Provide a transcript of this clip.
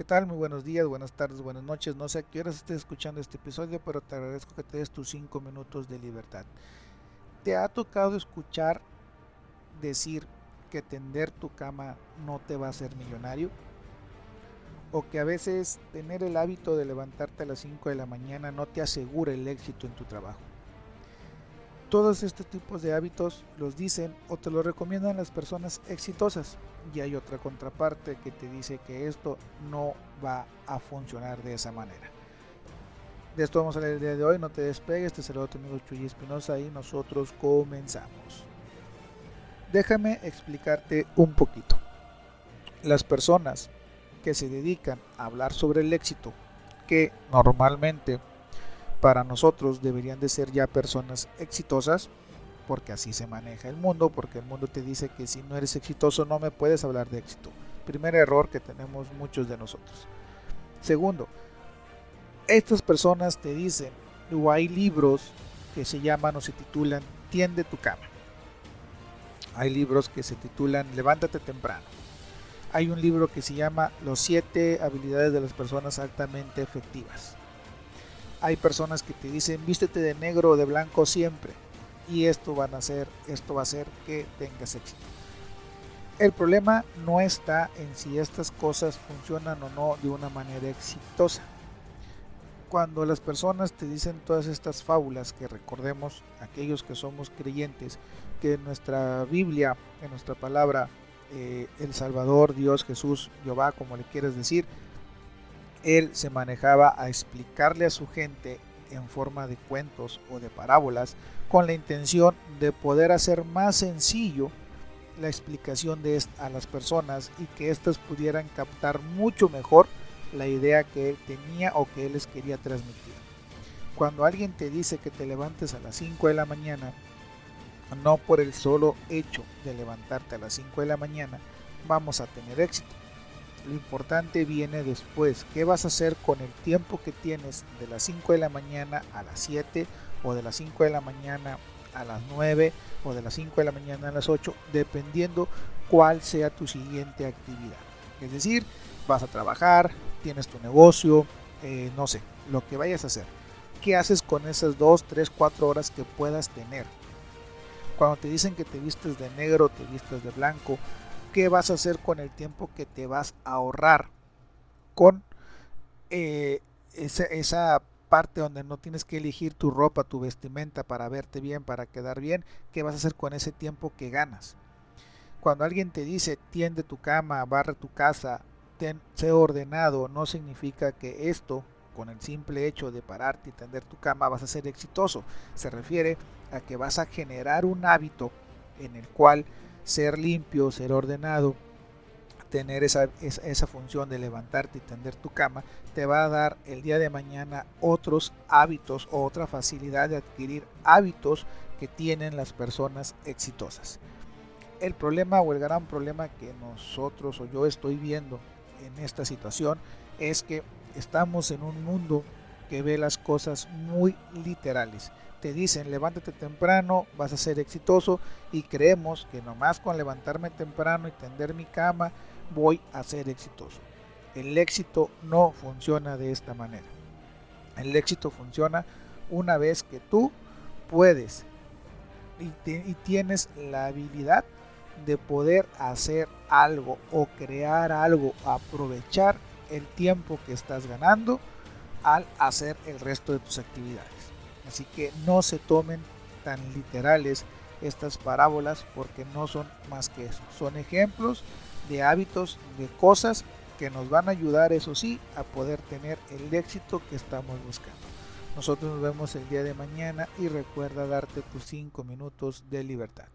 ¿Qué tal? Muy buenos días, buenas tardes, buenas noches. No sé a qué horas estés escuchando este episodio, pero te agradezco que te des tus 5 minutos de libertad. ¿Te ha tocado escuchar decir que tender tu cama no te va a hacer millonario? ¿O que a veces tener el hábito de levantarte a las 5 de la mañana no te asegura el éxito en tu trabajo? Todos estos tipos de hábitos los dicen o te lo recomiendan las personas exitosas. Y hay otra contraparte que te dice que esto no va a funcionar de esa manera. De esto vamos a hablar el día de hoy. No te despegues. Te saludo a tu amigo Chuy Espinosa y nosotros comenzamos. Déjame explicarte un poquito. Las personas que se dedican a hablar sobre el éxito, que normalmente para nosotros deberían de ser ya personas exitosas, porque así se maneja el mundo, porque el mundo te dice que si no eres exitoso no me puedes hablar de éxito. Primer error que tenemos muchos de nosotros. Segundo, estas personas te dicen, o hay libros que se llaman o se titulan Tiende tu cama. Hay libros que se titulan Levántate temprano. Hay un libro que se llama Los siete habilidades de las personas altamente efectivas hay personas que te dicen vístete de negro o de blanco siempre y esto van a hacer, esto va a hacer que tengas éxito. El problema no está en si estas cosas funcionan o no de una manera exitosa. Cuando las personas te dicen todas estas fábulas, que recordemos aquellos que somos creyentes, que en nuestra Biblia, en nuestra palabra, eh, el Salvador, Dios, Jesús, Jehová, como le quieres decir, él se manejaba a explicarle a su gente en forma de cuentos o de parábolas con la intención de poder hacer más sencillo la explicación de a las personas y que éstas pudieran captar mucho mejor la idea que él tenía o que él les quería transmitir. Cuando alguien te dice que te levantes a las 5 de la mañana, no por el solo hecho de levantarte a las 5 de la mañana, vamos a tener éxito lo importante viene después. ¿Qué vas a hacer con el tiempo que tienes de las 5 de la mañana a las 7 o de las 5 de la mañana a las 9 o de las 5 de la mañana a las 8, dependiendo cuál sea tu siguiente actividad? Es decir, vas a trabajar, tienes tu negocio, eh, no sé, lo que vayas a hacer. ¿Qué haces con esas 2, 3, 4 horas que puedas tener? Cuando te dicen que te vistes de negro, te vistes de blanco, qué vas a hacer con el tiempo que te vas a ahorrar con eh, esa, parte donde no tienes que elegir tu ropa, tu vestimenta para verte bien, para quedar bien, ¿qué vas a hacer con ese tiempo que ganas? Cuando alguien te dice tiende tu cama, barre tu casa, ten, sé ordenado, no significa que esto, con el simple hecho de pararte y tender tu cama, vas a ser exitoso. Se refiere a que vas a generar un hábito en el cual ser limpio, ser ordenado, tener esa, esa, función de levantarte y tender tu cama, te va a dar el día de mañana otros hábitos o otra facilidad de adquirir hábitos que tienen las personas exitosas. El problema o el gran problema que nosotros o yo estoy viendo en esta situación es que estamos en un mundo que ve las cosas muy literales te dicen levántate temprano, vas a ser exitoso y creemos que nomás con levantarme temprano y tender mi cama voy a ser exitoso. El éxito no funciona de esta manera. El éxito funciona una vez que tú puedes y, y tienes la habilidad de poder hacer algo o crear algo, aprovechar el tiempo que estás ganando al hacer el resto de tus actividades. Así que no se tomen tan literales estas parábolas porque no son más que eso. Son ejemplos de hábitos, de cosas que nos van a ayudar, eso sí, a poder tener el éxito que estamos buscando. Nosotros nos vemos el día de mañana y recuerda darte tus 5 minutos de libertad.